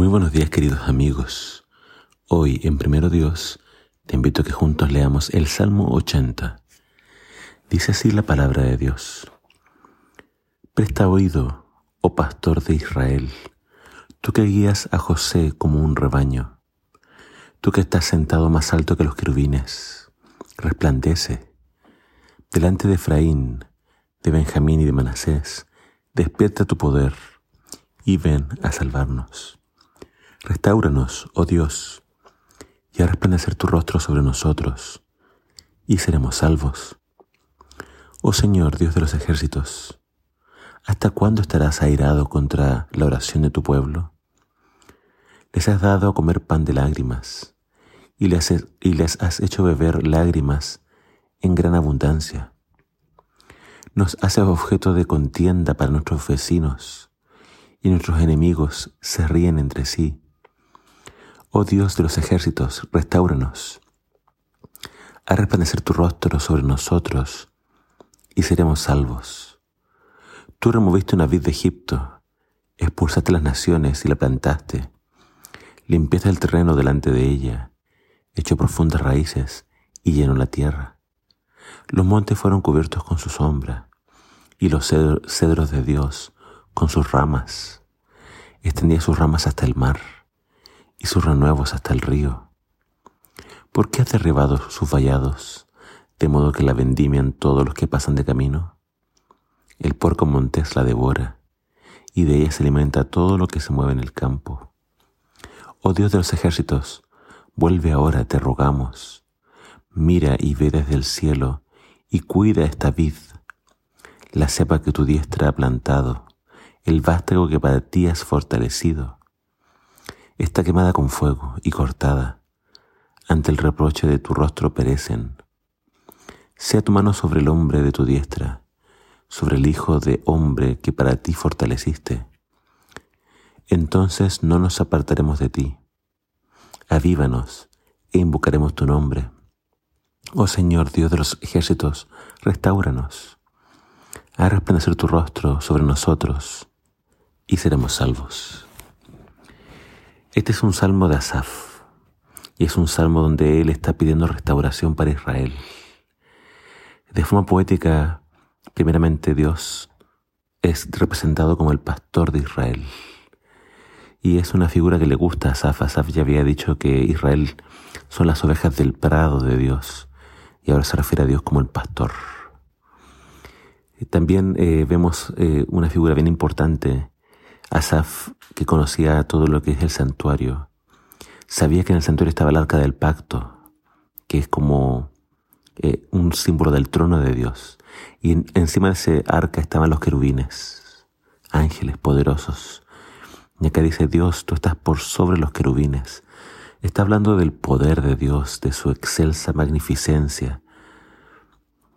Muy buenos días queridos amigos. Hoy en Primero Dios te invito a que juntos leamos el Salmo 80. Dice así la palabra de Dios. Presta oído, oh pastor de Israel, tú que guías a José como un rebaño, tú que estás sentado más alto que los querubines, resplandece. Delante de Efraín, de Benjamín y de Manasés, despierta tu poder y ven a salvarnos. Restáuranos, oh Dios, y a resplandecer tu rostro sobre nosotros, y seremos salvos. Oh Señor, Dios de los ejércitos, ¿hasta cuándo estarás airado contra la oración de tu pueblo? Les has dado a comer pan de lágrimas, y les, y les has hecho beber lágrimas en gran abundancia. Nos haces objeto de contienda para nuestros vecinos, y nuestros enemigos se ríen entre sí. Oh Dios de los ejércitos, restauranos. Haz resplandecer tu rostro sobre nosotros y seremos salvos. Tú removiste una vid de Egipto, expulsaste las naciones y la plantaste. Limpiaste el terreno delante de ella, echó profundas raíces y llenó la tierra. Los montes fueron cubiertos con su sombra y los cedros de Dios con sus ramas. Extendía sus ramas hasta el mar y sus renuevos hasta el río. ¿Por qué has derribado sus vallados, de modo que la vendimian todos los que pasan de camino? El porco montés la devora, y de ella se alimenta todo lo que se mueve en el campo. Oh Dios de los ejércitos, vuelve ahora, te rogamos. Mira y ve desde el cielo, y cuida esta vid, la cepa que tu diestra ha plantado, el vástago que para ti has fortalecido está quemada con fuego y cortada. Ante el reproche de tu rostro perecen. Sea tu mano sobre el hombre de tu diestra, sobre el hijo de hombre que para ti fortaleciste. Entonces no nos apartaremos de ti. Avívanos e invocaremos tu nombre. Oh Señor Dios de los ejércitos, restauranos. Haz resplandecer tu rostro sobre nosotros y seremos salvos. Este es un salmo de Asaf y es un salmo donde él está pidiendo restauración para Israel. De forma poética, primeramente Dios es representado como el pastor de Israel. Y es una figura que le gusta a Asaf. Asaf ya había dicho que Israel son las ovejas del prado de Dios y ahora se refiere a Dios como el pastor. También eh, vemos eh, una figura bien importante Asaf, que conocía todo lo que es el santuario, sabía que en el santuario estaba el arca del pacto, que es como eh, un símbolo del trono de Dios. Y encima de ese arca estaban los querubines, ángeles poderosos. Y acá dice Dios, tú estás por sobre los querubines. Está hablando del poder de Dios, de su excelsa magnificencia.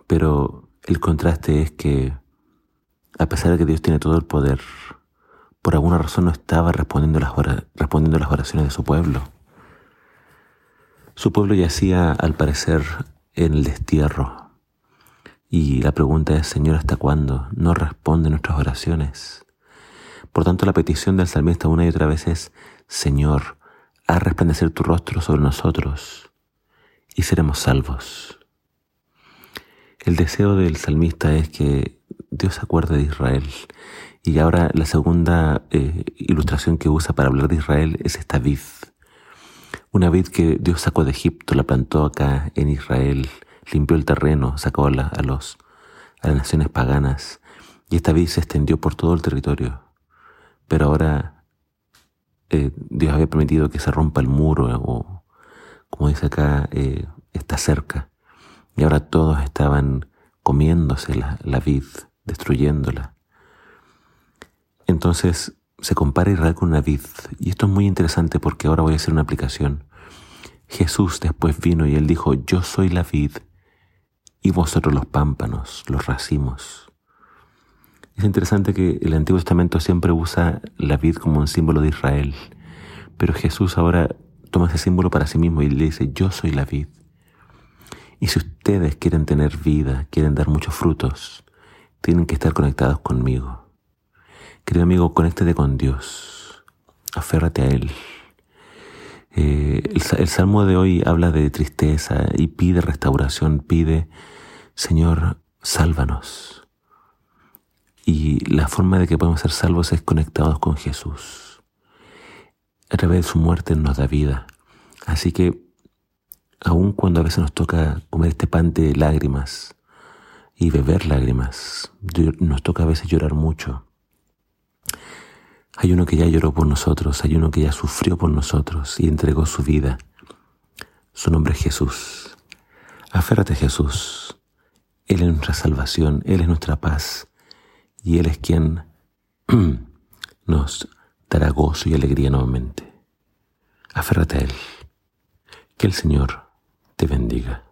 Pero el contraste es que, a pesar de que Dios tiene todo el poder, por alguna razón no estaba respondiendo las, respondiendo las oraciones de su pueblo. Su pueblo yacía, al parecer, en el destierro. Y la pregunta es, Señor, ¿hasta cuándo no responde nuestras oraciones? Por tanto, la petición del salmista una y otra vez es, Señor, haz resplandecer tu rostro sobre nosotros y seremos salvos. El deseo del salmista es que Dios se acuerde de Israel y ahora la segunda eh, ilustración que usa para hablar de Israel es esta vid. Una vid que Dios sacó de Egipto, la plantó acá en Israel, limpió el terreno, sacó a, los, a las naciones paganas y esta vid se extendió por todo el territorio. Pero ahora eh, Dios había permitido que se rompa el muro o, como dice acá, eh, está cerca. Y ahora todos estaban comiéndose la, la vid, destruyéndola. Entonces se compara Israel con una vid. Y esto es muy interesante porque ahora voy a hacer una aplicación. Jesús después vino y él dijo, yo soy la vid y vosotros los pámpanos, los racimos. Es interesante que el Antiguo Testamento siempre usa la vid como un símbolo de Israel, pero Jesús ahora toma ese símbolo para sí mismo y le dice, yo soy la vid. Y si ustedes quieren tener vida, quieren dar muchos frutos, tienen que estar conectados conmigo. Querido amigo, conéctate con Dios. aférrate a Él. Eh, el, salmo de hoy habla de tristeza y pide restauración, pide, Señor, sálvanos. Y la forma de que podemos ser salvos es conectados con Jesús. A través de su muerte nos da vida. Así que, aun cuando a veces nos toca comer este pan de lágrimas y beber lágrimas, nos toca a veces llorar mucho. Hay uno que ya lloró por nosotros, hay uno que ya sufrió por nosotros y entregó su vida. Su nombre es Jesús. Aférrate a Jesús. Él es nuestra salvación, Él es nuestra paz y Él es quien nos dará gozo y alegría nuevamente. Aférrate a Él. Que el Señor te bendiga.